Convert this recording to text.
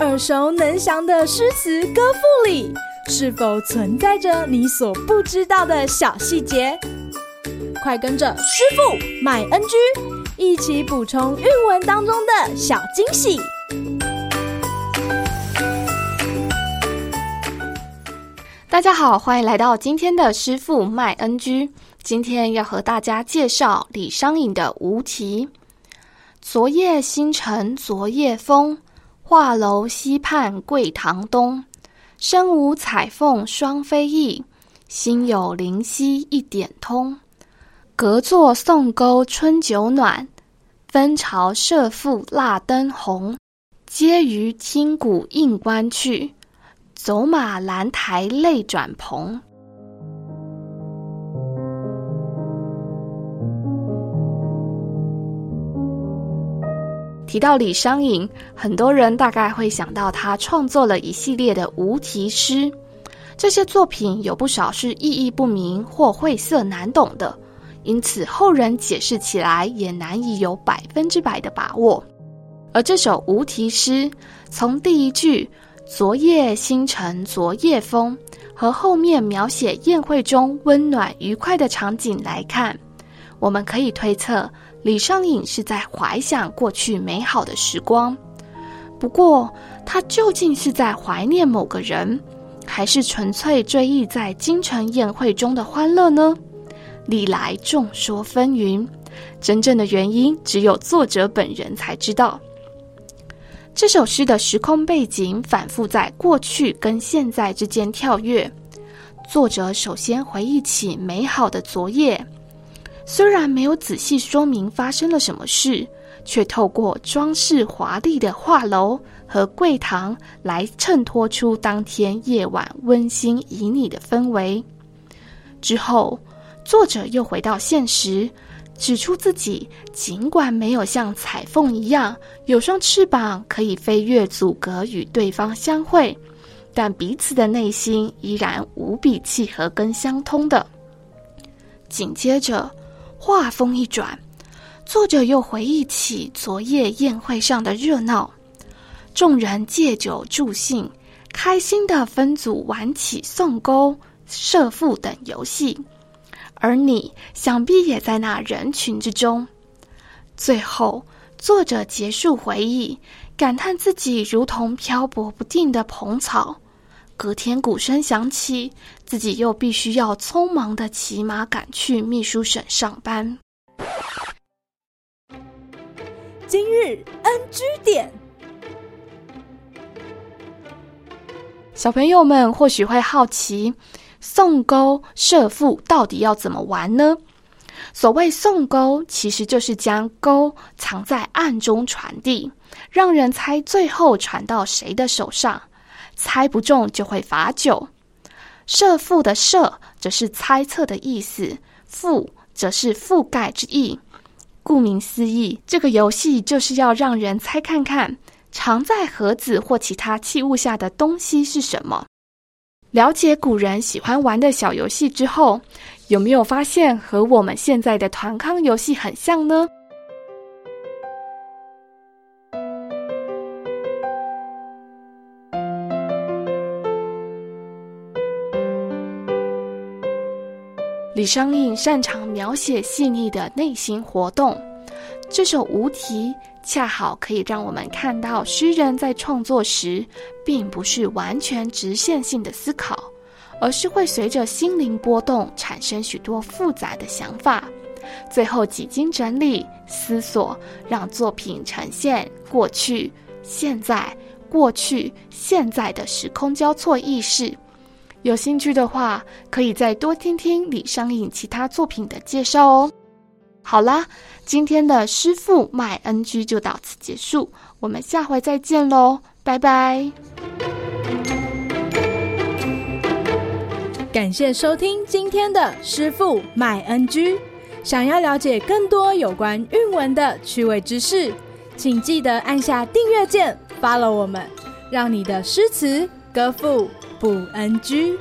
耳熟能详的诗词歌赋里，是否存在着你所不知道的小细节？快跟着师傅麦恩居一起补充韵文当中的小惊喜！大家好，欢迎来到今天的师傅麦恩居。今天要和大家介绍李商隐的《无题》。昨夜星辰昨夜风，画楼西畔桂堂东。身无彩凤双飞翼，心有灵犀一点通。隔座送钩春酒暖，分朝射覆蜡灯红。阶余听鼓应官去，走马兰台泪转蓬。提到李商隐，很多人大概会想到他创作了一系列的无题诗。这些作品有不少是意义不明或晦涩难懂的，因此后人解释起来也难以有百分之百的把握。而这首无题诗，从第一句“昨夜星辰昨夜风”和后面描写宴会中温暖愉快的场景来看，我们可以推测。李商隐是在怀想过去美好的时光，不过他究竟是在怀念某个人，还是纯粹追忆在京城宴会中的欢乐呢？历来众说纷纭，真正的原因只有作者本人才知道。这首诗的时空背景反复在过去跟现在之间跳跃，作者首先回忆起美好的昨夜。虽然没有仔细说明发生了什么事，却透过装饰华丽的画楼和柜堂来衬托出当天夜晚温馨旖旎的氛围。之后，作者又回到现实，指出自己尽管没有像彩凤一样有双翅膀可以飞越阻隔与对方相会，但彼此的内心依然无比契合跟相通的。紧接着。话锋一转，作者又回忆起昨夜宴会上的热闹，众人借酒助兴，开心的分组玩起送钩、射覆等游戏，而你想必也在那人群之中。最后，作者结束回忆，感叹自己如同漂泊不定的蓬草。隔天鼓声响起，自己又必须要匆忙的骑马赶去秘书省上班。今日 NG 点，小朋友们或许会好奇，送钩射覆到底要怎么玩呢？所谓送钩，其实就是将钩藏在暗中传递，让人猜最后传到谁的手上。猜不中就会罚酒。射覆的射则是猜测的意思，覆则是覆盖之意。顾名思义，这个游戏就是要让人猜看看藏在盒子或其他器物下的东西是什么。了解古人喜欢玩的小游戏之后，有没有发现和我们现在的团康游戏很像呢？李商隐擅长描写细腻的内心活动，这首无题恰好可以让我们看到诗人在创作时，并不是完全直线性的思考，而是会随着心灵波动产生许多复杂的想法，最后几经整理思索，让作品呈现过去、现在、过去、现在的时空交错意识。有兴趣的话，可以再多听听李商隐其他作品的介绍哦。好啦，今天的师傅麦恩居就到此结束，我们下回再见喽，拜拜。感谢收听今天的师傅麦恩居。想要了解更多有关韵文的趣味知识，请记得按下订阅键，follow 我们，让你的诗词歌赋不安居。